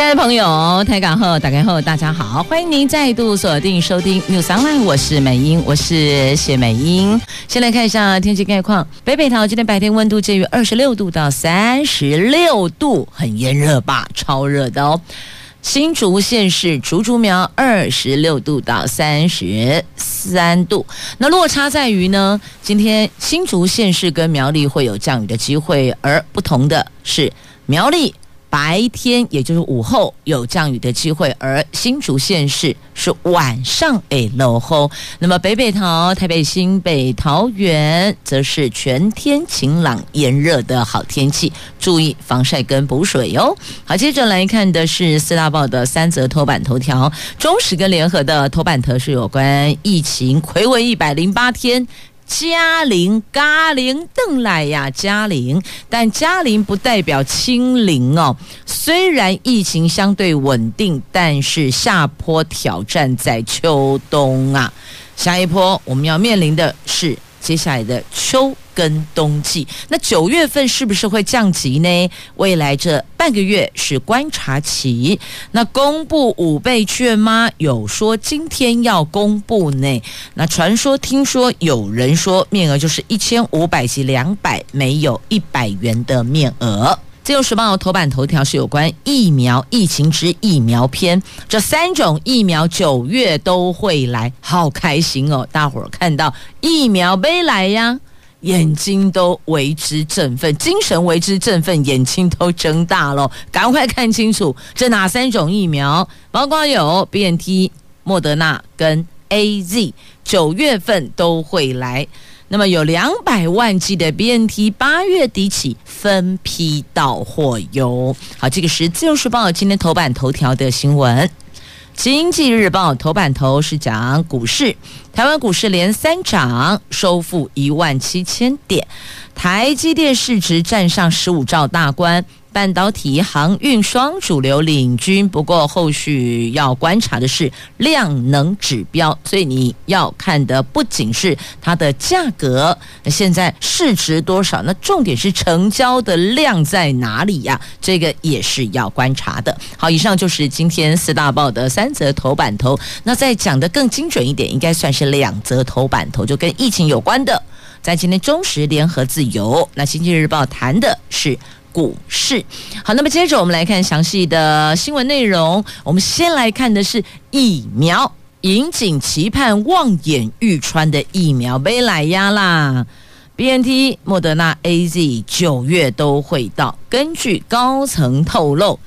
亲爱的朋友，台港后打开后，大家好，欢迎您再度锁定收听 News Online，我是美英，我是谢美英。先来看一下天气概况，北北桃今天白天温度介于二十六度到三十六度，很炎热吧？超热的哦。新竹县市竹竹苗二十六度到三十三度，那落差在于呢，今天新竹县市跟苗栗会有降雨的机会，而不同的是苗栗。白天也就是午后有降雨的机会，而新竹县市是晚上诶落后。那么北北桃、台北新北、桃园则是全天晴朗炎热的好天气，注意防晒跟补水哟。好，接着来看的是四大报的三则头版头条，中时跟联合的头版头是有关疫情睽违一百零八天。嘉陵、嘉陵邓来呀，嘉陵，但嘉陵不代表清零哦。虽然疫情相对稳定，但是下坡挑战在秋冬啊。下一波我们要面临的是接下来的秋。跟冬季，那九月份是不是会降级呢？未来这半个月是观察期。那公布五倍券吗？有说今天要公布呢。那传说、听说有人说面额就是一千五百及两百，没有一百元的面额。自由时报头版头条是有关疫苗疫情之疫苗篇，这三种疫苗九月都会来，好开心哦！大伙儿看到疫苗没来呀。眼睛都为之振奋，精神为之振奋，眼睛都睁大了，赶快看清楚这哪三种疫苗，包括有 BNT、莫德纳跟 AZ，九月份都会来。那么有两百万剂的 BNT，八月底起分批到货哟。好，这个是自由时报今天头版头条的新闻。经济日报头版头是讲股市，台湾股市连三涨，收复一万七千点，台积电市值站上十五兆大关。半导体、航运双主流领军，不过后续要观察的是量能指标，所以你要看的不仅是它的价格，那现在市值多少？那重点是成交的量在哪里呀？这个也是要观察的。好，以上就是今天四大报的三则头版头。那再讲的更精准一点，应该算是两则头版头，就跟疫情有关的。在今天中时联合自由，那经济日报谈的是。股市好，那么接着我们来看详细的新闻内容。我们先来看的是疫苗，引颈期盼望眼欲穿的疫苗被来呀啦！BNT、莫德纳、AZ 九月都会到。根据高层透露。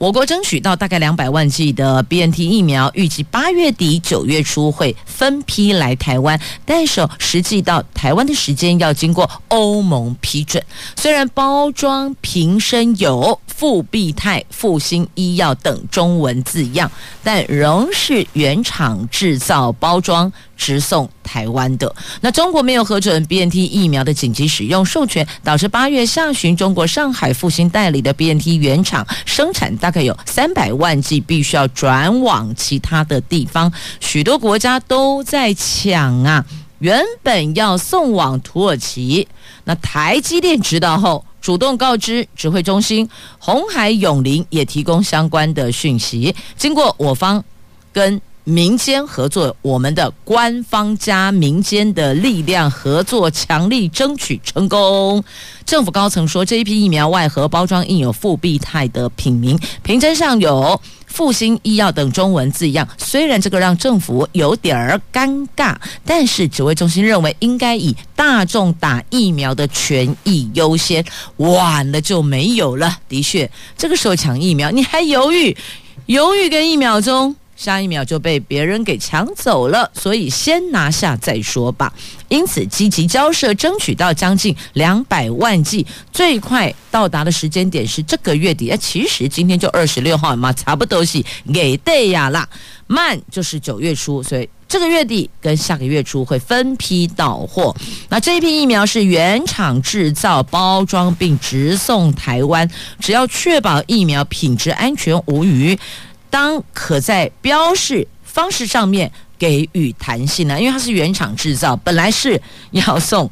我国争取到大概两百万剂的 BNT 疫苗，预计八月底九月初会分批来台湾，但是实际到台湾的时间要经过欧盟批准。虽然包装瓶身有复必泰、复星医药等中文字样，但仍是原厂制造包装。直送台湾的。那中国没有核准 BNT 疫苗的紧急使用授权，导致八月下旬中国上海复星代理的 BNT 原厂生产大概有三百万剂，必须要转往其他的地方。许多国家都在抢啊，原本要送往土耳其，那台积电知道后主动告知指挥中心，红海永林也提供相关的讯息。经过我方跟民间合作，我们的官方加民间的力量合作，强力争取成功。政府高层说，这一批疫苗外盒包装印有复必泰的品名，瓶针上有复兴医药等中文字样。虽然这个让政府有点儿尴尬，但是指挥中心认为应该以大众打疫苗的权益优先，晚了就没有了。的确，这个时候抢疫苗，你还犹豫，犹豫个一秒钟。下一秒就被别人给抢走了，所以先拿下再说吧。因此积极交涉，争取到将近两百万剂，最快到达的时间点是这个月底。哎其实今天就二十六号嘛，差不多是给对呀啦。慢就是九月初，所以这个月底跟下个月初会分批到货。那这一批疫苗是原厂制造、包装并直送台湾，只要确保疫苗品质安全无虞，当可在标示方式上面给予弹性呢，因为它是原厂制造，本来是要送。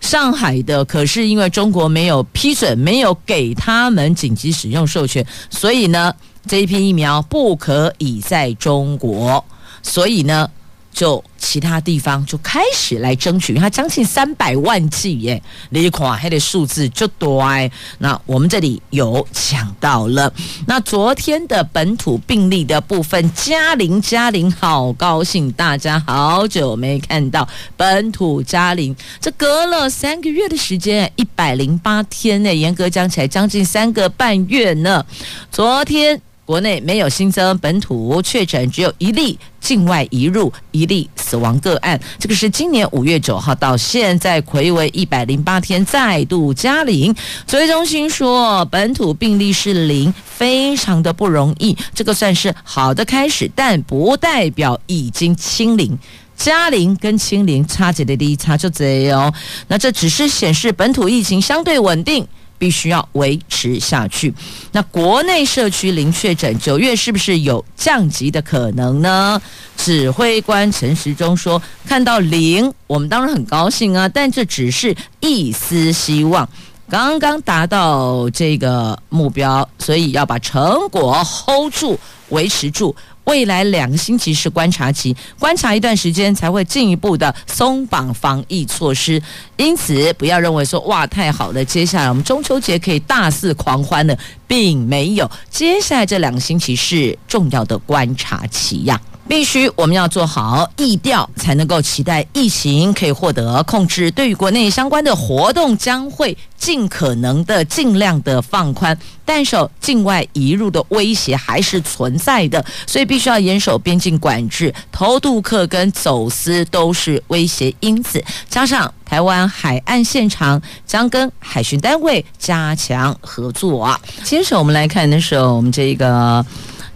上海的，可是因为中国没有批准，没有给他们紧急使用授权，所以呢，这一批疫苗不可以在中国，所以呢。就其他地方就开始来争取，它将近三百万剂耶，你看还得数字就多哎。那我们这里有抢到了，那昨天的本土病例的部分，嘉玲嘉玲好高兴，大家好久没看到本土嘉玲，这隔了三个月的时间，一百零八天呢，严格讲起来将近三个半月呢。昨天。国内没有新增本土确诊，只有一例境外移入，一例死亡个案。这个是今年五月九号到现在睽违一百零八天再度加零。指挥中心说，本土病例是零，非常的不容易。这个算是好的开始，但不代表已经清零。加零跟清零差几的低差就这哦。那这只是显示本土疫情相对稳定。必须要维持下去。那国内社区零确诊，九月是不是有降级的可能呢？指挥官陈时中说：“看到零，我们当然很高兴啊，但这只是一丝希望。刚刚达到这个目标，所以要把成果 hold 住，维持住。”未来两个星期是观察期，观察一段时间才会进一步的松绑防疫措施。因此，不要认为说哇太好了，接下来我们中秋节可以大肆狂欢了，并没有。接下来这两个星期是重要的观察期呀。必须我们要做好疫调，才能够期待疫情可以获得控制。对于国内相关的活动，将会尽可能的、尽量的放宽，但是境外移入的威胁还是存在的，所以必须要严守边境管制。偷渡客跟走私都是威胁因子，加上台湾海岸现场将跟海巡单位加强合作。接着我们来看的时候，我们这个。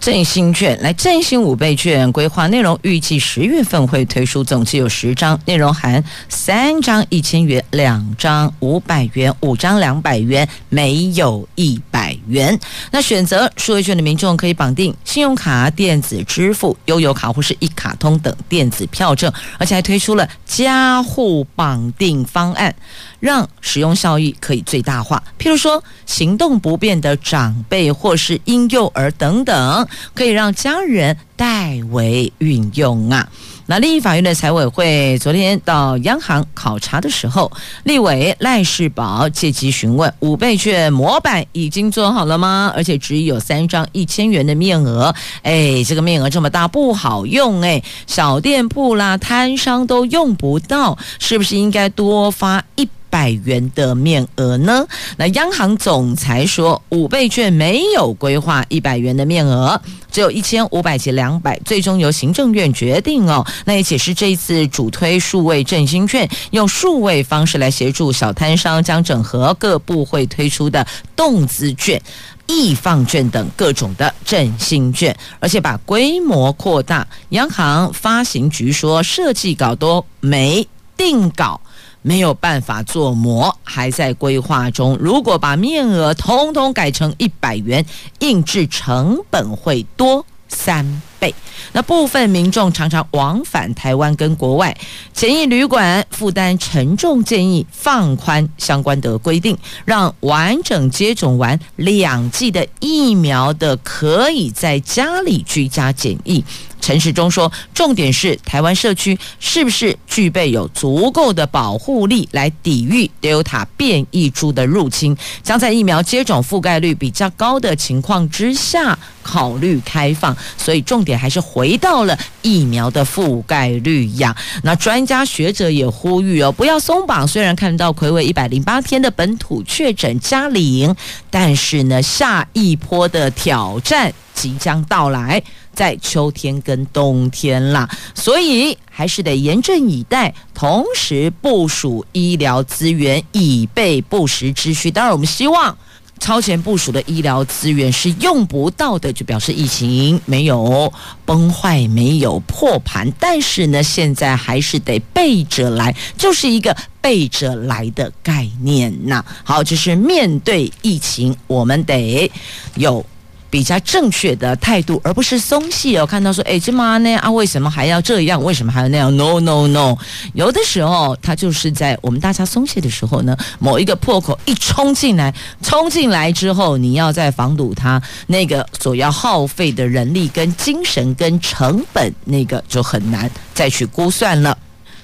振兴券来振兴五倍券规划内容，预计十月份会推出，总计有十张，内容含三张一千元，两张五百元，五张两百元，没有一百元。那选择数位券的民众可以绑定信用卡、电子支付、悠游卡或是一卡通等电子票证，而且还推出了加户绑定方案。让使用效益可以最大化，譬如说行动不便的长辈或是婴幼儿等等，可以让家人代为运用啊。那立法院的财委会昨天到央行考察的时候，立委赖士葆借机询问：五倍券模板已经做好了吗？而且只有三张一千元的面额，哎，这个面额这么大不好用哎，小店铺啦、摊商都用不到，是不是应该多发一？百元的面额呢？那央行总裁说，五倍券没有规划一百元的面额，只有一千五百及两百，最终由行政院决定哦。那也解释这一次主推数位振兴券，用数位方式来协助小摊商，将整合各部会推出的动资券、易放券等各种的振兴券，而且把规模扩大。央行发行局说，设计稿都没定稿。没有办法做模，还在规划中。如果把面额通通改成一百元，印制成本会多三倍。那部分民众常常往返台湾跟国外，检疫旅馆负担沉重，建议放宽相关的规定，让完整接种完两剂的疫苗的可以在家里居家检疫。陈时中说：“重点是台湾社区是不是具备有足够的保护力来抵御 Delta 变异株的入侵？将在疫苗接种覆盖率比较高的情况之下考虑开放。所以重点还是回到了疫苗的覆盖率呀。那专家学者也呼吁哦，不要松绑。虽然看到睽违一百零八天的本土确诊加零，但是呢，下一波的挑战即将到来。”在秋天跟冬天啦，所以还是得严阵以待，同时部署医疗资源，以备不时之需。当然，我们希望超前部署的医疗资源是用不到的，就表示疫情没有崩坏，没有破盘。但是呢，现在还是得备着来，就是一个备着来的概念呐。好，就是面对疫情，我们得有。比较正确的态度，而不是松懈哦。看到说，哎，这么呢啊，为什么还要这样？为什么还要那样？No No No，有的时候，它就是在我们大家松懈的时候呢，某一个破口一冲进来，冲进来之后，你要再防堵它，那个所要耗费的人力、跟精神、跟成本，那个就很难再去估算了。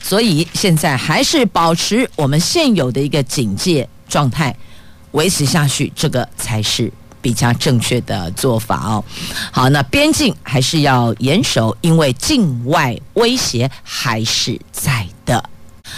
所以现在还是保持我们现有的一个警戒状态，维持下去，这个才是。比较正确的做法哦。好，那边境还是要严守，因为境外威胁还是在的。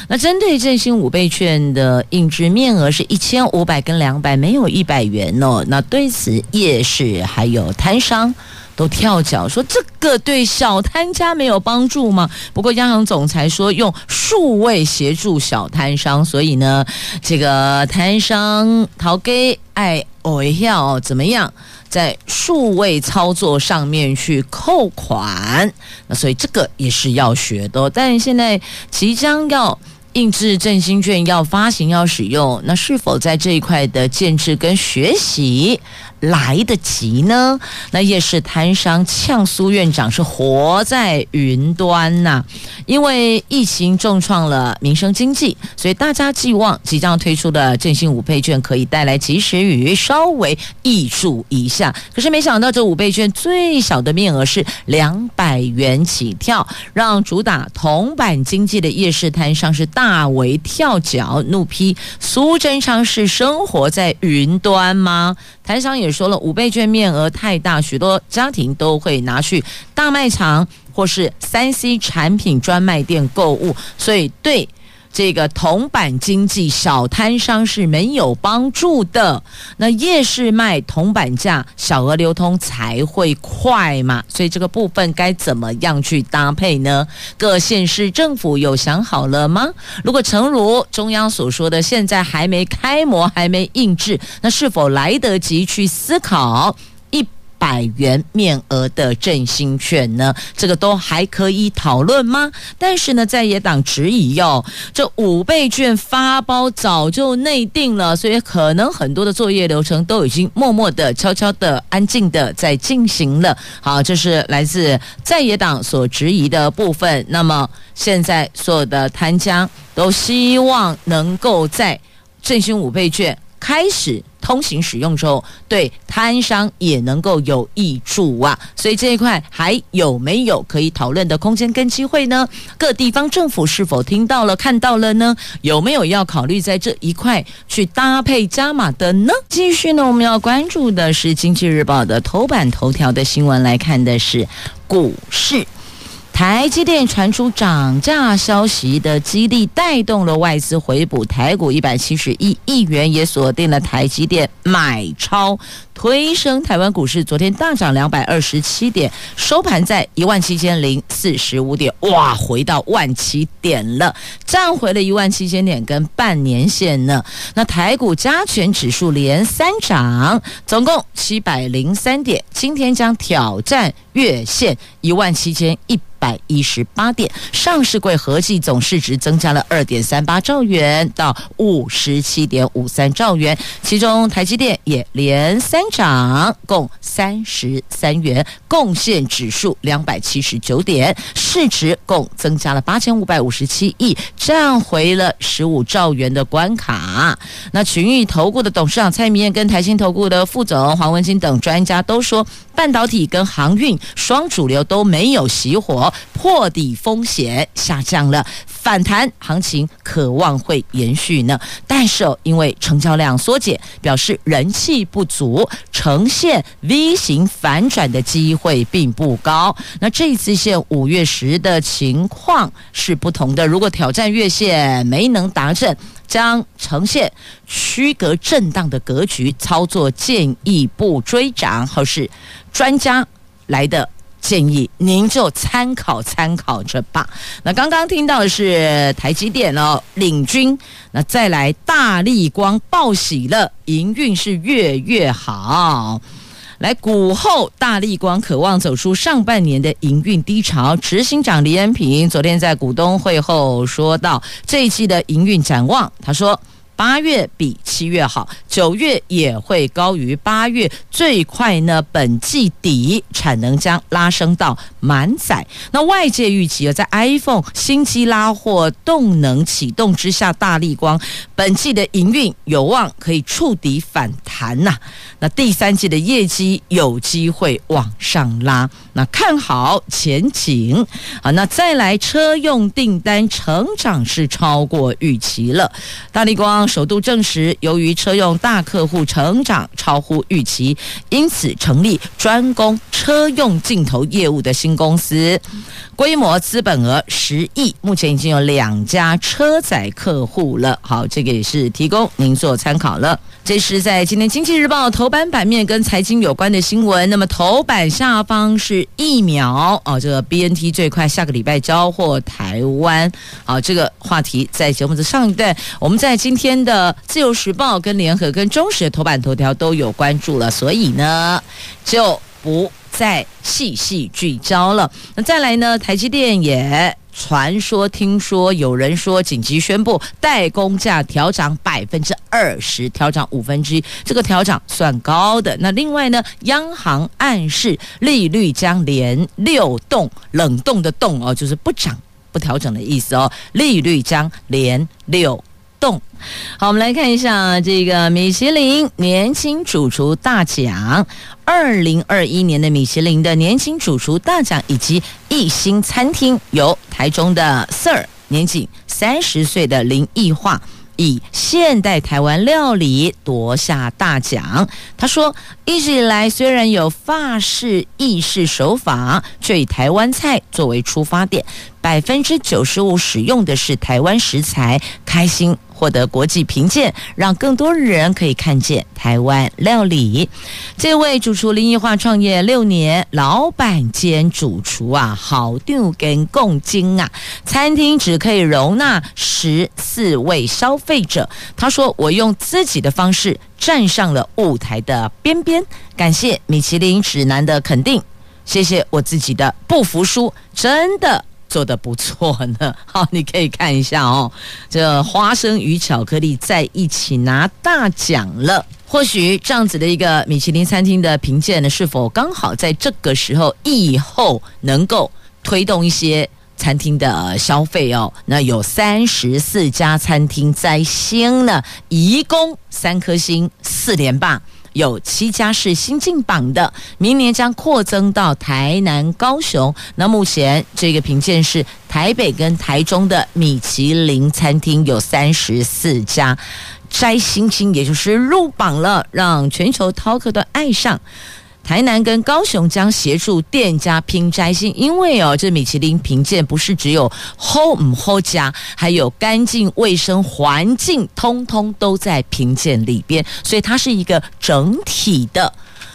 那针对振兴五倍券的印制面额是一千五百跟两百，没有一百元哦。那对此夜市还有摊商。都跳脚说这个对小摊家没有帮助吗？不过央行总裁说用数位协助小摊商，所以呢，这个摊商逃给爱哦要怎么样在数位操作上面去扣款？那所以这个也是要学的，但现在即将要。印制振兴券要发行要使用，那是否在这一块的建制跟学习来得及呢？那夜市摊商呛苏院长是活在云端呐、因为疫情重创了民生经济，所以大家寄望即将推出的振兴五倍券可以带来及时雨，稍微挹注一下。可是没想到这五倍券最小的面额是两百元起跳，让主打铜板经济的夜市摊商是。大为跳脚，怒批苏贞昌是生活在云端吗？台商也说了，五倍券面额太大，许多家庭都会拿去大卖场或是三 C 产品专卖店购物，所以对。这个铜板经济小摊商是没有帮助的。那夜市卖铜板价，小额流通才会快嘛。所以这个部分该怎么样去搭配呢？各县市政府有想好了吗？如果诚如中央所说的，现在还没开模，还没印制，那是否来得及去思考？百元面额的振兴券呢，这个都还可以讨论吗？但是呢，在野党质疑哟，这五倍券发包早就内定了，所以可能很多的作业流程都已经默默的、悄悄的、安静的在进行了。好，这是来自在野党所质疑的部分。那么现在所有的摊家都希望能够在振兴五倍券开始通行使用之后，对摊商也能够有益处啊，所以这一块还有没有可以讨论的空间跟机会呢？各地方政府是否听到了、看到了呢？有没有要考虑在这一块去搭配加码的呢？继续呢，我们要关注的是《经济日报》的头版头条的新闻，来看的是股市。台积电传出涨价消息的激励，带动了外资回补台股一百七十一亿元，也锁定了台积电买超，推升台湾股市。昨天大涨两百二十七点，收盘在一万七千零四十五点，哇，回到万七点了，站回了一万七千点跟半年线呢。那台股加权指数连三涨，总共七百零三点，今天将挑战月线一万七千一。百一十八点，上市柜合计总市值增加了二点三八兆元到五十七点五三兆元，其中台积电也连三涨，共三十三元，贡献指数两百七十九点，市值共增加了八千五百五十七亿，站回了十五兆元的关卡。那群益投顾的董事长蔡明燕跟台新投顾的副总黄文清等专家都说，半导体跟航运双主流都没有熄火。破底风险下降了，反弹行情可望会延续呢。但是因为成交量缩减，表示人气不足，呈现 V 型反转的机会并不高。那这一次线五月十的情况是不同的，如果挑战月线没能达阵，将呈现区隔震荡的格局，操作建议不追涨，或是专家来的。建议您就参考参考着吧。那刚刚听到的是台积电哦领军，那再来大立光报喜了，营运是越越好。来，股后大立光渴望走出上半年的营运低潮。执行长李恩平昨天在股东会后说到这一季的营运展望，他说。八月比七月好，九月也会高于八月，最快呢，本季底产能将拉升到满载。那外界预期啊，在 iPhone 新机拉货动能启动之下，大立光本季的营运有望可以触底反弹呐、那第三季的业绩有机会往上拉，那看好前景啊。那再来车用订单成长是超过预期了，大立光。首度证实，由于车用大客户成长超乎预期，因此成立专攻车用镜头业务的新公司，规模资本额十亿，目前已经有两家车载客户了。好，这个也是提供您做参考了。这是在今天《经济日报》头版版面跟财经有关的新闻。那么头版下方是疫苗哦，这个 BNT 最快下个礼拜交货台湾。好，这个话题在节目的上一段，我们在今天。的《自由时报》跟联合跟中时的头版头条都有关注了，所以呢就不再细细聚焦了。那再来呢，台积电也传说听说有人说紧急宣布代工价调涨百分之二十，调涨五分之一，这个调涨算高的。那另外呢，央行暗示利率将连六冻，冷冻的冻哦，就是不涨不调整的意思哦，利率将连六。好，我们来看一下这个米其林年轻主厨大奖，二零二一年的米其林的年轻主厨大奖以及一星餐厅，由台中的 Sir 年仅三十岁的林奕樺以现代台湾料理夺下大奖。他说，一直以来虽然有法式、意式手法，却以台湾菜作为出发点，百分之九十五使用的是台湾食材，开心。获得国际评鉴，让更多人可以看见台湾料理。这位主厨林奕樺创业六年，老板兼主厨啊，好丢跟共精啊，餐厅只可以容纳十四位消费者。他说：“我用自己的方式站上了舞台的边边，感谢米其林指南的肯定，谢谢我自己的不服输，真的。”做的不错呢，好，你可以看一下哦。这花生与巧克力在一起拿大奖了，或许这样子的一个米其林餐厅的评鉴呢，是否刚好在这个时候以后能够推动一些餐厅的消费哦？那有三十四家餐厅摘星呢，一共三颗星，四连霸。有七家是新进榜的，明年将扩增到台南、高雄。那目前这个评鉴是台北跟台中的米其林餐厅有三十四家摘星星，也就是入榜了，让全球饕客都爱上。台南跟高雄将协助店家拼摘星，因为哦，这米其林评鉴不是只有好唔好家，还有干净卫生环境，通通都在评鉴里边，所以它是一个整体的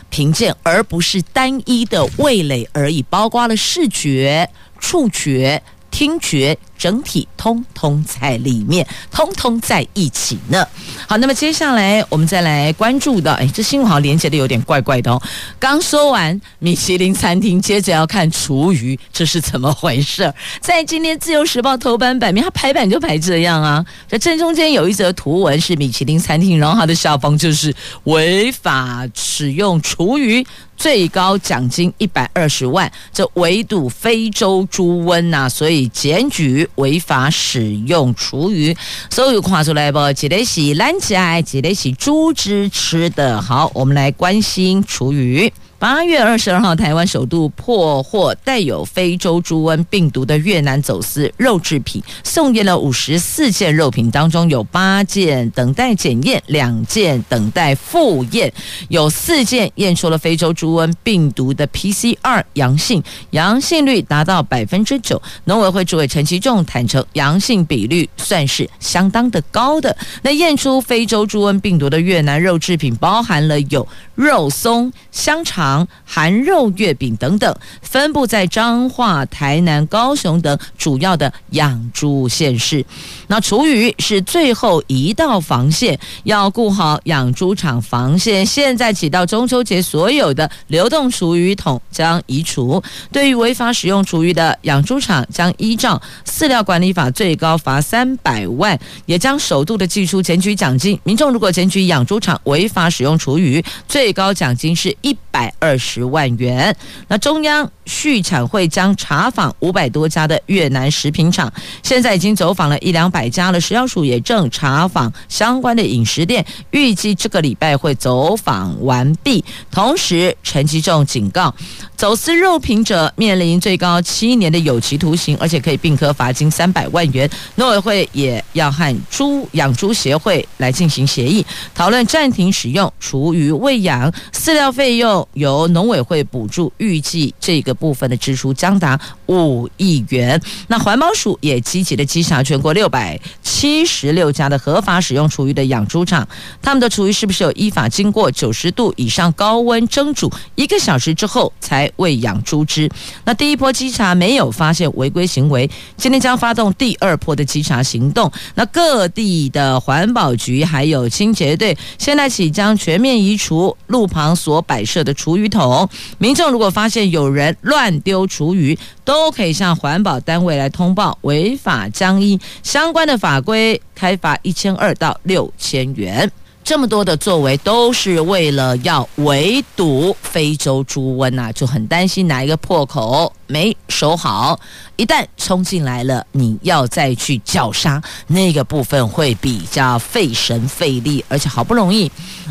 评鉴，而不是单一的味蕾而已，包括了视觉、触觉、听觉。整体通通在里面，通通在一起呢。好，那么接下来我们再来关注的，哎，这新闻好像连接的有点怪怪的哦。刚说完米其林餐厅，接着要看厨余，这是怎么回事？在今天自由时报头版版面，它排版就排这样啊。这正中间有一则图文是米其林餐厅，然后它的下方就是违法使用厨余，最高奖金一百二十万。这围堵非洲猪瘟呐、啊，所以检举。违法使用厨余，所以跨出来不？记得洗蓝起来，记得洗猪汁吃的。好，我们来关心厨余。八月二十二号，台湾首度破获带有非洲猪瘟病毒的越南走私肉制品，送验了五十四件肉品，当中有八件等待检验，两件等待复验，有四件验出了非洲猪瘟病毒的 PCR 阳性，阳性率达到百分之九。农委会主委陈其仲坦承，阳性比率算是相当的高的。那验出非洲猪瘟病毒的越南肉制品，包含了有肉松、香肠。含肉月饼等等，分布在彰化、台南、高雄等主要的养猪县市。那厨余是最后一道防线，要顾好养猪场防线。现在起到中秋节，所有的流动厨余桶将移除。对于违法使用厨余的养猪场，将依照饲料管理法，最高罚三百万，也将首度的祭出检举奖金。民众如果检举养猪场违法使用厨余，最高奖金是一百二十万元。那中央畜产会将查访五百多家的越南食品厂，现在已经走访了一两百家了。食药署也正查访相关的饮食店，预计这个礼拜会走访完毕。同时，陈其仲警告，走私肉品者面临最高七年的有期徒刑，而且可以并科罚金三百万元。农委会也要和猪养猪协会来进行协议，讨论暂停使用厨余喂养，饲料费用由农委会补助，预计这个部分的支出将达五亿元。那环保署也积极的稽查全国六百七十六家的合法使用厨余的养猪场，他们的厨余是不是有依法经过九十度以上高温蒸煮一个小时之后才喂养猪只？那第一波稽查没有发现违规行为，今天将发动第二波的稽查行动。那各地的环保局还有清洁队，现在起将全面移除路旁所摆设的厨余鱼桶。民众如果发现有人乱丢厨余，都可以向环保单位来通报，违法将依相关的法规开罚一千二到六千元。这么多的作为都是为了要围堵非洲猪瘟呐，就很担心哪一个破口没守好，一旦冲进来了，你要再去绞杀那个部分会比较费神费力，而且好不容易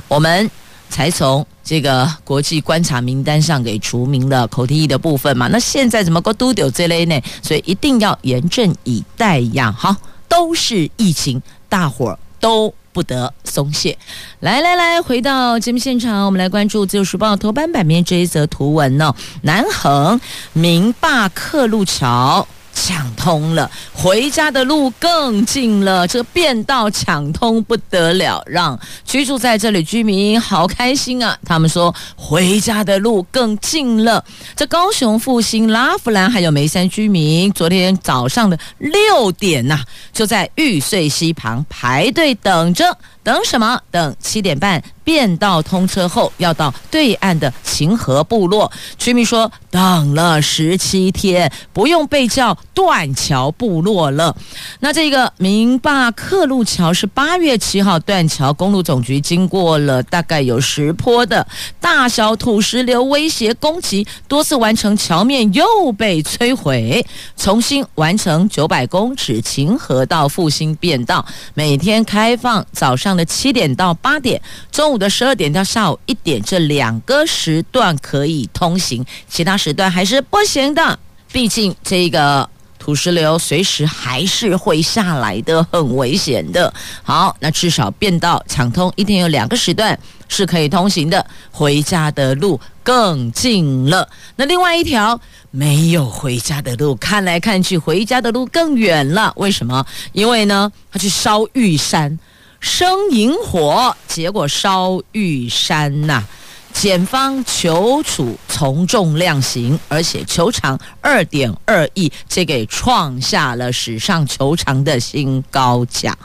我们才从这个国际观察名单上给除名了口蹄疫的部分嘛，那现在怎么个都丢这类呢？所以一定要严阵以待呀！好，都是疫情，大伙儿都。不得松懈。来来来，回到节目现场，我们来关注《自由时报》头版版面这一则图文呢、哦。南横明坝客路桥。抢通了，回家的路更近了。这个便道抢通不得了，让居住在这里居民好开心啊！他们说回家的路更近了。这高雄复兴、拉弗兰还有梅山居民，昨天早上的六点呐、就在玉穗溪旁排队等着。等什么？等七点半便道通车后，要到对岸的秦河部落。居民说，等了十七天，不用被叫断桥部落了。那这个明坝客路桥是八月七号断桥，公路总局经过了大概有十坡的大小土石流威胁攻击，多次完成桥面又被摧毁，重新完成九百公尺秦河到复兴便道，每天开放早上。上的七点到八点，中午的十二点到下午一点，这两个时段可以通行，其他时段还是不行的。毕竟这个土石流随时还是会下来的，很危险的。好，那至少变道抢通，一天有两个时段是可以通行的，回家的路更近了。那另外一条没有回家的路，看来看去回家的路更远了。为什么？因为呢，他去烧玉山。生萤火，结果烧玉山呐、检方求处从重量刑，而且求偿二点二亿，这给创下了史上求偿的新高价。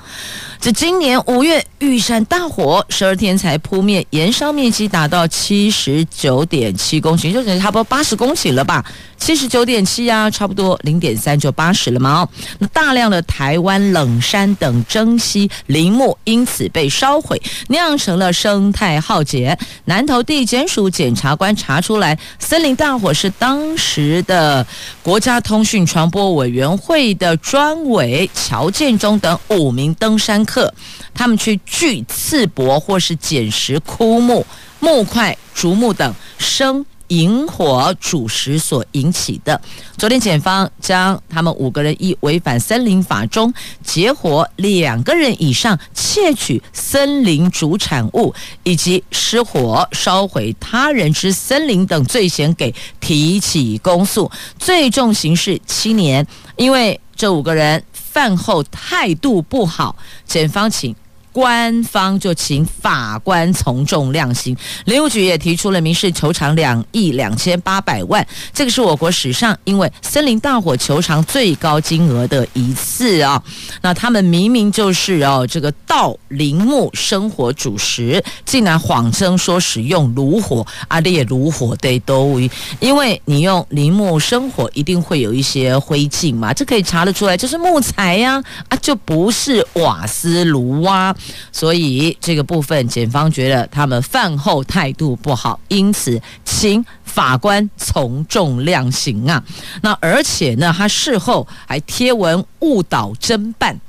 这今年五月玉山大火，十二天才扑灭，燃烧面积达到七十九点七公顷，就等于差不多八十公顷了吧？七十九点七啊，差不多零点三就八十了嘛。那大量的台湾冷杉等珍稀林木因此被烧毁，酿成了生态浩劫。南投地地检署检察官查出来，森林大火是当时的国家通讯传播委员会的专委乔建忠等五名登山客，他们去锯刺柏或是捡拾枯木、木块、竹木等生。引火煮食所引起的。昨天检方将他们五个人以违反森林法中结伙两个人以上窃取森林主产物以及失火烧毁他人之森林等罪嫌给提起公诉，最重刑事七年。因为这五个人饭后态度不好，检方请官方就请法官从重量刑。林务局也提出了民事求偿两亿两千八百万，这个是我国史上因为森林大火求偿最高金额的一次啊。那他们明明就是哦，这个盗林木生火煮食，竟然谎称说使用炉火啊，烈炉火的都，因为你用林木生火一定会有一些灰烬嘛，这可以查得出来，就是木材呀啊，就不是瓦斯炉啊，所以这个部分检方觉得他们饭后态度不好，因此请法官从重量刑啊。那而且呢，他事后还贴文误导侦办。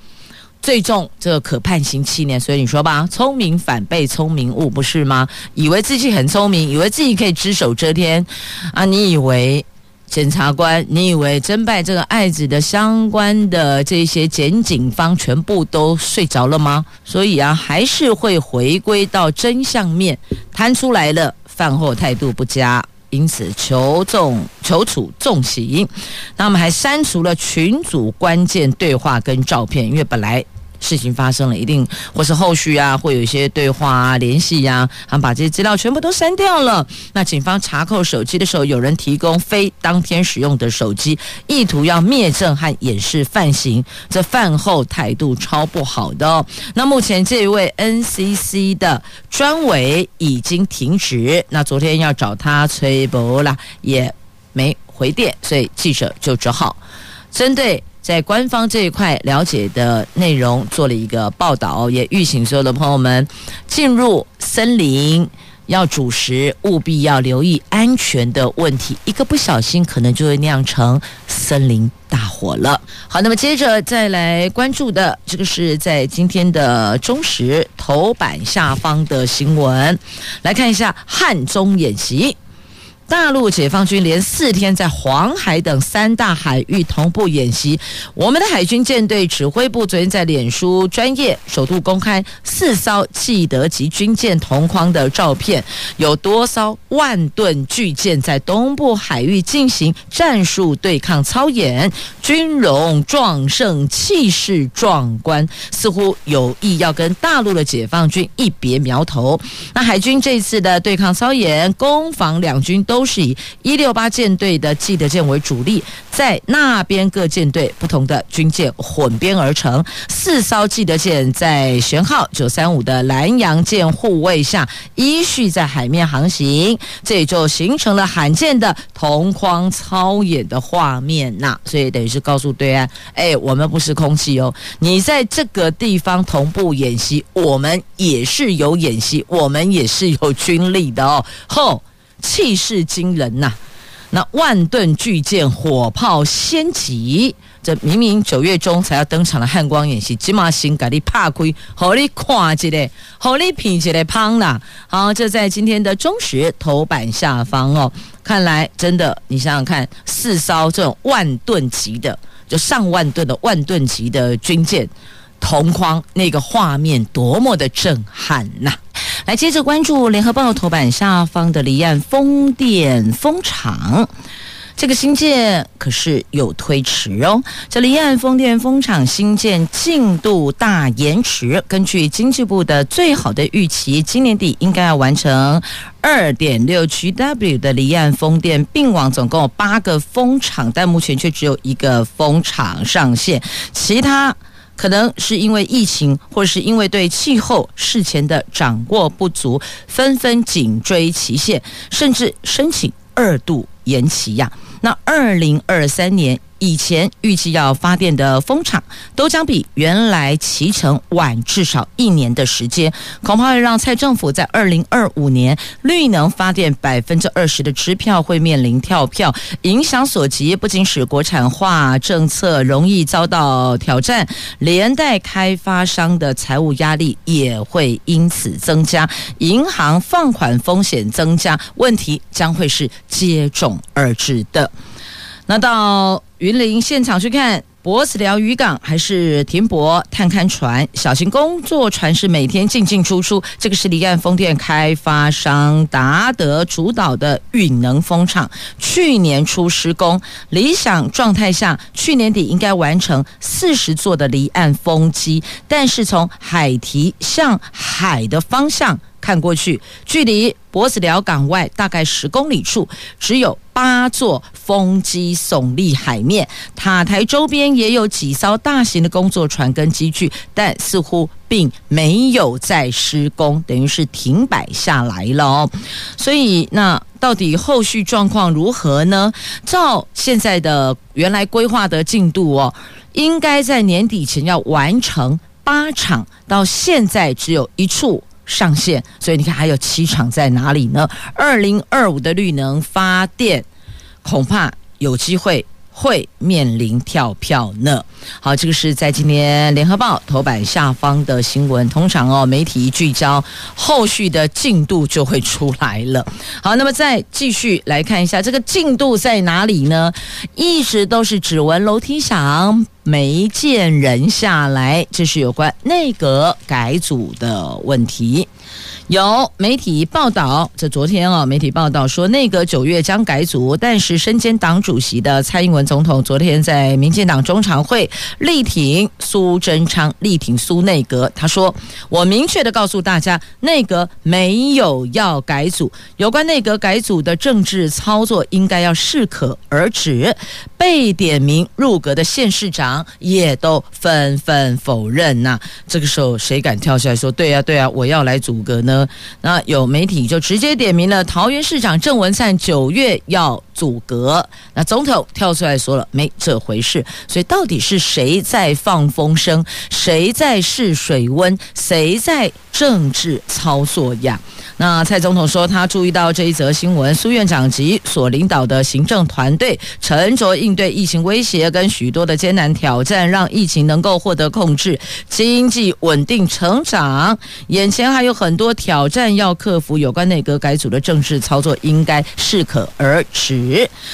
最重这个可判刑七年，所以你说吧，聪明反被聪明误，不是吗？以为自己很聪明，以为自己可以只手遮天啊！你以为检察官，你以为侦办这个案子的相关的这些检警方全部都睡着了吗？所以啊，还是会回归到真相面，摊出来了，饭后态度不佳，因此求重求处重刑。那我们还删除了群组关键对话跟照片，因为本来。事情发生了，一定或是后续啊，会有一些对话啊、联系呀，他们把这些资料全部都删掉了。那警方查扣手机的时候，有人提供非当天使用的手机，意图要灭证和掩饰犯行，这犯后态度超不好的哦。那目前这一位 NCC 的专委已经停职，那昨天要找他催驳了，也没回电，所以记者就只好针对。在官方这一块了解的内容做了一个报道，也预请所有的朋友们进入森林要煮食，务必要留意安全的问题，一个不小心可能就会酿成森林大火了。好，那么接着再来关注的这个是在今天的中时头版下方的新闻，来看一下汉中演习。大陆解放军连四天在黄海等三大海域同步演习，我们的海军舰队指挥部昨天在脸书专业首度公开四艘记得级军舰同框的照片，有多艘万吨巨舰在东部海域进行战术对抗操演，军容壮盛，气势壮观，似乎有意要跟大陆的解放军一别苗头。那海军这次的对抗操演，攻防两军都。都是以一六八舰队的记得舰为主力，在那边各舰队不同的军舰混编而成。四艘记得舰在舷号九三五的南洋舰护卫下，依序在海面航行，这也就形成了罕见的同框操演的画面呐。所以等于是告诉对岸，哎，我们不是空气哦，你在这个地方同步演习，我们也是有演习，我们也是有军力的哦。吼！气势惊人呐、啊！那万吨巨舰火炮先击，这明明九月中才要登场的汉光演习，起码先给你拍开，好你看一下，好你品一下胖啦。好，这在今天的中时头版下方哦。看来真的，你想想看，四艘这种万吨级的，就上万吨的万吨级的军舰同框，那个画面多么的震撼呐、来，接着关注《联合报》头版下方的离岸风电风场，这个新建可是有推迟哦。这离岸风电风场新建进度大延迟，根据经济部的最好的预期，今年底应该要完成二点六 GW 的离岸风电并网，总共有八个风场，但目前却只有一个风场上线，其他。可能是因为疫情，或是因为对气候事前的掌握不足，纷纷紧追期限，甚至申请二度延期呀。那二零二三年。以前预计要发电的风场，都将比原来期程晚至少一年的时间，恐怕会让蔡政府在二零二五年绿能发电百分之二十的支票会面临跳票，影响所及，不仅使国产化政策容易遭到挑战，连带开发商的财务压力也会因此增加，银行放款风险增加，问题将会是接踵而至的。那到云林现场去看。柏子寮渔港还是停泊探勘船，小型工作船是每天进进出出。这个是离岸风电开发商达德主导的允能风场，去年初施工，理想状态下，去年底应该完成四十座的离岸风机，但是从海堤向海的方向。看过去，距离博子寮港外大概十公里处，只有八座风机耸立海面。塔台周边也有几艘大型的工作船跟机具，但似乎并没有在施工，等于是停摆下来了哦。所以，那到底后续状况如何呢？照现在的原来规划的进度哦，应该在年底前要完成八场，到现在只有一处。上线，所以你看还有七场在哪里呢？二零二五的绿能发电，恐怕有机会会面临跳票呢。好，这个是在今天联合报头版下方的新闻。通常哦，媒体一聚焦，后续的进度就会出来了。好，那么再继续来看一下这个进度在哪里呢？一直都是只闻楼梯响。没见人下来，这是有关内阁改组的问题。有媒体报道，这昨天啊，媒体报道说内阁九月将改组，但是身兼党主席的蔡英文总统昨天在民进党中常会力挺苏贞昌，力挺苏内阁。他说：“我明确的告诉大家，内阁没有要改组，有关内阁改组的政治操作应该要适可而止。”被点名入阁的县市长也都纷纷否认呐。这个时候谁敢跳下来说：“对呀，对呀，我要来组五个呢？”那有媒体就直接点名了桃园市长郑文灿九月要阻隔，那总统跳出来说了没这回事，所以到底是谁在放风声，谁在试水温，谁在政治操作呀？那蔡总统说，他注意到这一则新闻，苏院长及所领导的行政团队沉着应对疫情威胁跟许多的艰难挑战，让疫情能够获得控制，经济稳定成长。眼前还有很多挑战要克服，有关内阁改组的政治操作应该适可而止。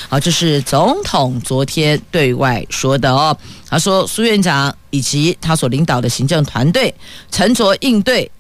好，这是总统昨天对外说的哦。他说，苏院长以及他所领导的行政团队沉着应对，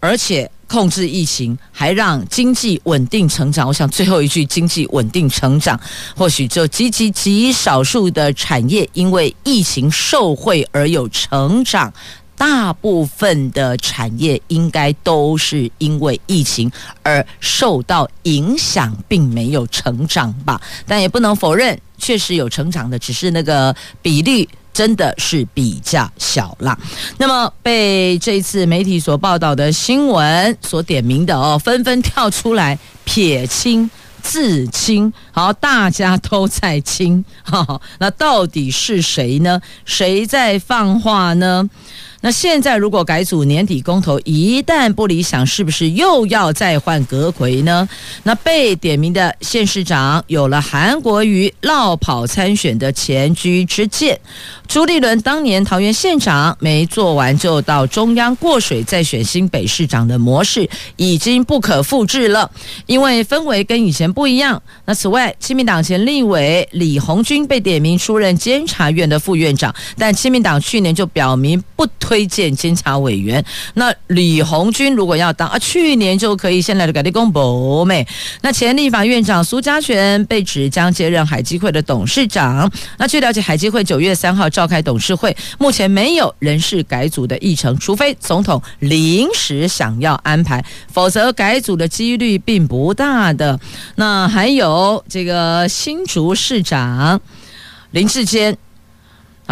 而且。控制疫情，还让经济稳定成长。我想最后一句“经济稳定成长”，或许就极极极少数的产业因为疫情受惠而有成长，大部分的产业应该都是因为疫情而受到影响，并没有成长吧？但也不能否认，确实有成长的，只是那个比例。真的是比较小了。那么被这次媒体所报道的新闻所点名的哦，纷纷跳出来撇清自清。好，大家都在清。哈，那到底是谁呢？谁在放话呢？那现在如果改组年底公投一旦不理想，是不是又要再换阁揆呢？那被点名的县市长有了韩国瑜落跑参选的前车之鉴，朱立伦当年桃园县长没做完就到中央过水再选新北市长的模式已经不可复制了，因为氛围跟以前不一样。那此外，亲民党前立委李鸿钧被点名出任监察院的副院长，但亲民党去年就表明不推。推荐监察委员，那李鸿钧如果要当啊，去年就可以，现在的改立公博没？那前立法院长苏嘉全被指将接任海基会的董事长。那据了解，海基会九月三号召开董事会，目前没有人事改组的议程，除非总统临时想要安排，否则改组的几率并不大的。那还有这个新竹市长林志坚。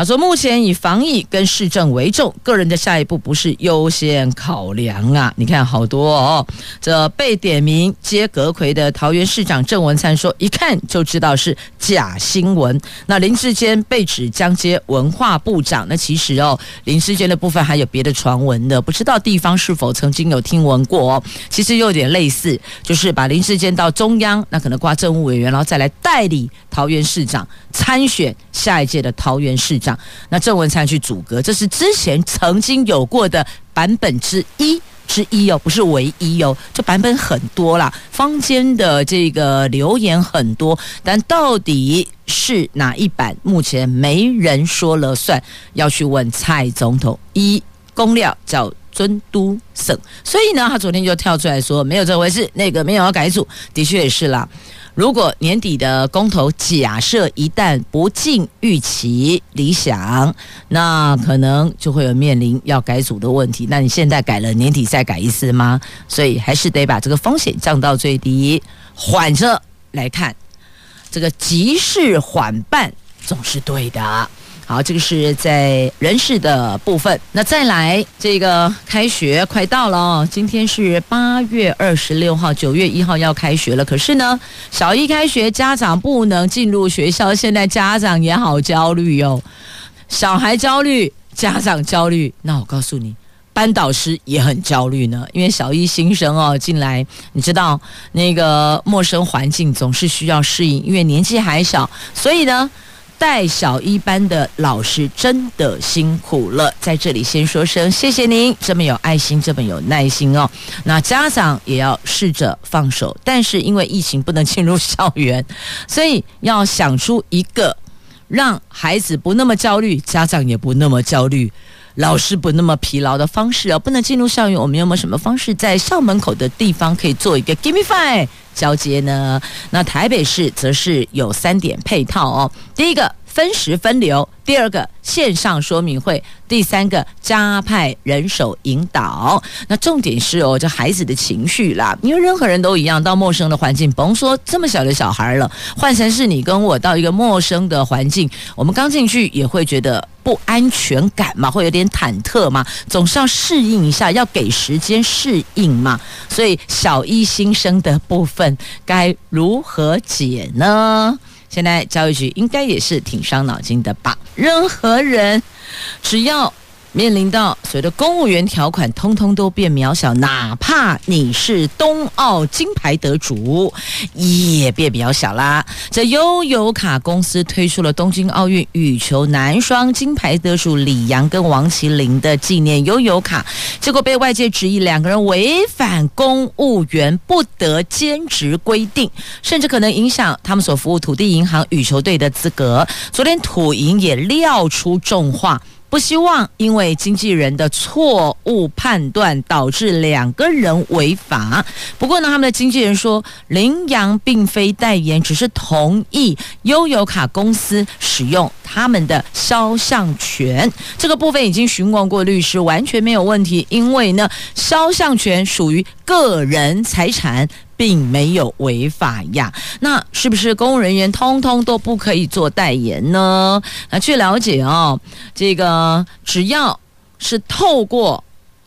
他说：“目前以防疫跟市政为重，个人的下一步不是优先考量啊！你看好多哦，这被点名接阁揆的桃园市长郑文灿说，一看就知道是假新闻。那林志坚被指将接文化部长，那其实哦，林志坚的部分还有别的传闻的，不知道地方是否曾经有听闻过哦。其实有点类似，就是把林志坚到中央，那可能挂政务委员，然后再来代理桃园市长参选下一届的桃园市长。那郑文灿去阻隔，这是之前曾经有过的版本之一。之一哦，不是唯一哦，这版本很多啦，坊间的这个留言很多，但到底是哪一版，目前没人说了算，要去问蔡总统。一公料叫尊都省，所以呢，他昨天就跳出来说没有这回事，那个没有要改组，的确也是啦。如果年底的公投假设一旦不尽预期理想，那可能就会有面临要改组的问题。那你现在改了，年底再改一次吗？所以还是得把这个风险降到最低，缓着来看。这个急事缓办总是对的。好，这个是在人事的部分。那再来，这个开学快到了哦，今天是八月二十六号，九月一号要开学了。可是呢，小一开学，家长不能进入学校，现在家长也好焦虑哟。小孩焦虑，家长焦虑，那我告诉你，班导师也很焦虑呢。因为小一新生哦进来，你知道那个陌生环境总是需要适应，因为年纪还小，所以呢。带小一班的老师真的辛苦了，在这里先说声谢谢您，这么有爱心，这么有耐心哦。那家长也要试着放手，但是因为疫情不能进入校园，所以要想出一个让孩子不那么焦虑，家长也不那么焦虑，老师不那么疲劳的方式哦。不能进入校园，我们有没有什么方式在校门口的地方可以做一个 Give me five？交接呢？那台北市则是有三点配套哦。第一个，分时分流。第二个线上说明会，第三个加派人手引导。那重点是哦，这孩子的情绪啦，因为任何人都一样，到陌生的环境，甭说这么小的小孩了，换成是你跟我到一个陌生的环境，我们刚进去也会觉得不安全感嘛，会有点忐忑嘛，总是要适应一下，要给时间适应嘛。所以小一新生的部分该如何解呢？现在教育局应该也是挺伤脑筋的吧？任何人只要。面临到所谓的公务员条款，通通都变渺小，哪怕你是东奥金牌得主，也变渺小啦。这悠游卡公司推出了东京奥运羽球男双金牌得主李阳跟王齐麟的纪念悠游卡，结果被外界质疑两个人违反公务员不得兼职规定，甚至可能影响他们所服务土地银行羽球队的资格。昨天土银也撂出重话。不希望因为经纪人的错误判断导致两个人违法。不过呢，他们的经纪人说，林洋并非代言，只是同意悠游卡公司使用他们的肖像权。这个部分已经询问过律师，完全没有问题。因为呢，肖像权属于个人财产。并没有违法呀，那是不是公务人员通通都不可以做代言呢？啊据了解啊，这个只要是透过。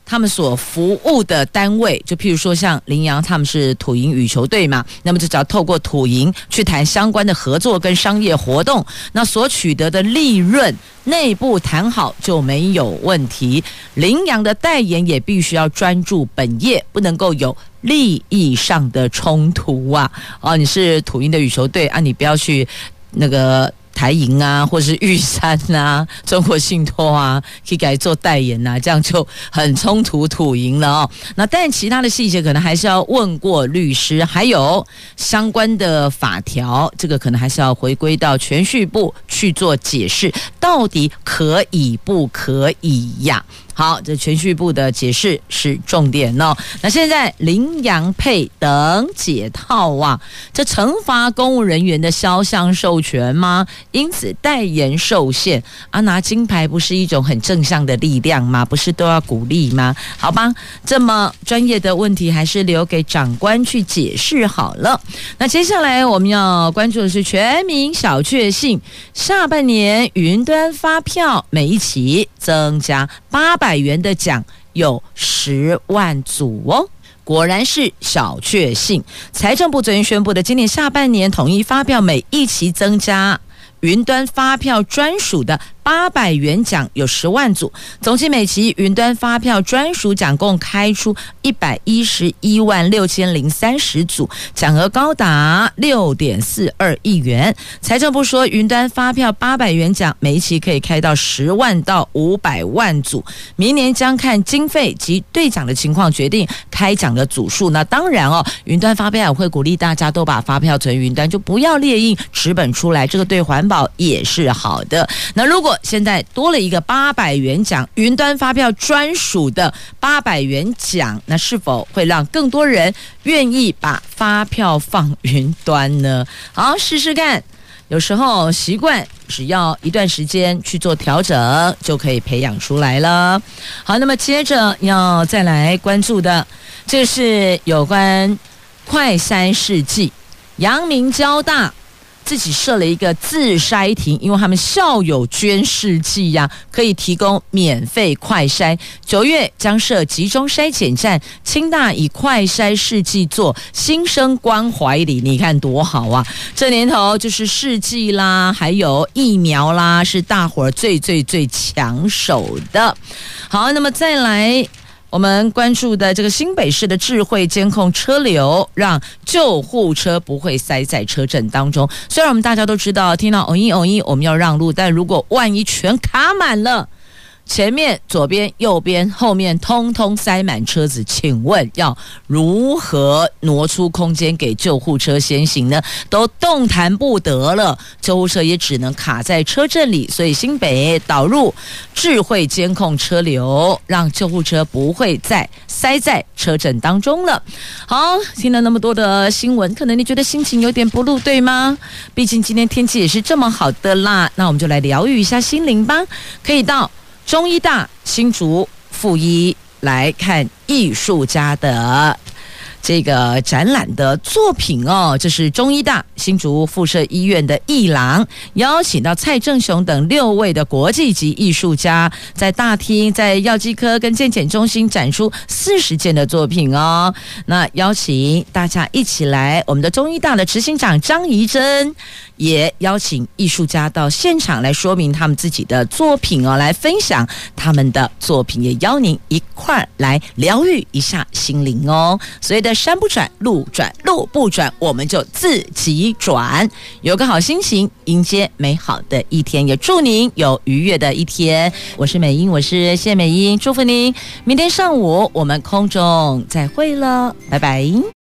他们所服务的单位，就譬如说像麟洋，他们是土银羽球队嘛，那么就只要透过土银去谈相关的合作跟商业活动，那所取得的利润内部谈好就没有问题。麟洋的代言也必须要专注本业，不能够有利益上的冲突啊！哦，你是土银的羽球队啊，你不要去那个。台银啊，或是玉山啊，中国信托啊，可以改做代言呐、啊，这样就很冲突土银了哦。那但其他的细节可能还是要问过律师，还有相关的法条，这个可能还是要回归到全序部去做解释，到底可以不可以呀？好，这銓叙部的解释是重点哦。那现在麟洋配等解套啊，这惩罚公务人员的肖像授权吗？因此代言受限啊，拿金牌不是一种很正向的力量吗？不是都要鼓励吗？好吧，这么专业的问题还是留给长官去解释好了。那接下来我们要关注的是全民小确幸，下半年云端发票每一期增加八百元的奖有十万组哦，果然是小确幸。财政部昨天宣布的，今年下半年统一发票每一期增加云端发票专属的八百元奖有十万组，总计每期云端发票专属奖共开出一百一十一万六千零三十组，奖额高达六点四二亿元。财政部说，云端发票八百元奖每一期可以开到十万到五百万组，明年将看经费及兑奖的情况决定开奖的组数。那当然哦，云端发票也会鼓励大家都把发票存云端，就不要列印纸本出来，这个对环保也是好的。那如果现在多了一个八百元奖，云端发票专属的八百元奖，那是否会让更多人愿意把发票放云端呢？好，试试看。有时候习惯只要一段时间去做调整，就可以培养出来了。好，那么接着要再来关注的，这是有关快筛试剂，阳明交大。自己设了一个自筛亭，因为他们校友捐试剂呀，可以提供免费快筛。九月将设集中筛检站，清大以快筛试剂做新生关怀礼，你看多好啊！这年头就是试剂啦，还有疫苗啦，是大伙儿最最最抢手的。好，那么再来。我们关注的这个新北市的智慧监控车流，让救护车不会塞在车阵当中。虽然我们大家都知道，听到“哦咦哦咦”，我们要让路，但如果万一全卡满了。前面、左边、右边、后面，通通塞满车子，请问要如何挪出空间给救护车先行呢？都动弹不得了，救护车也只能卡在车阵里。所以新北导入智慧监控车流，让救护车不会再塞在车阵当中了。好，听了那么多的新闻，可能你觉得心情有点不露，对吗？毕竟今天天气也是这么好的啦，那我们就来疗愈一下心灵吧。可以到。中医大新竹附一来看艺术家的这个展览的作品哦，这是中医大新竹附设医院的艺廊邀请到蔡正雄等六位的国际级艺术家，在大厅在药剂科跟健检中心展出四十件的作品哦。那邀请大家一起来，我们的中医大的执行长张怡珍。也邀请艺术家到现场来说明他们自己的作品哦，来分享他们的作品，也邀您一块儿来疗愈一下心灵哦。所以的山不转路转，路不转我们就自己转，有个好心情迎接美好的一天，也祝您有愉悦的一天。我是美英，我是谢美英，祝福您明天上午我们空中再会了，拜拜。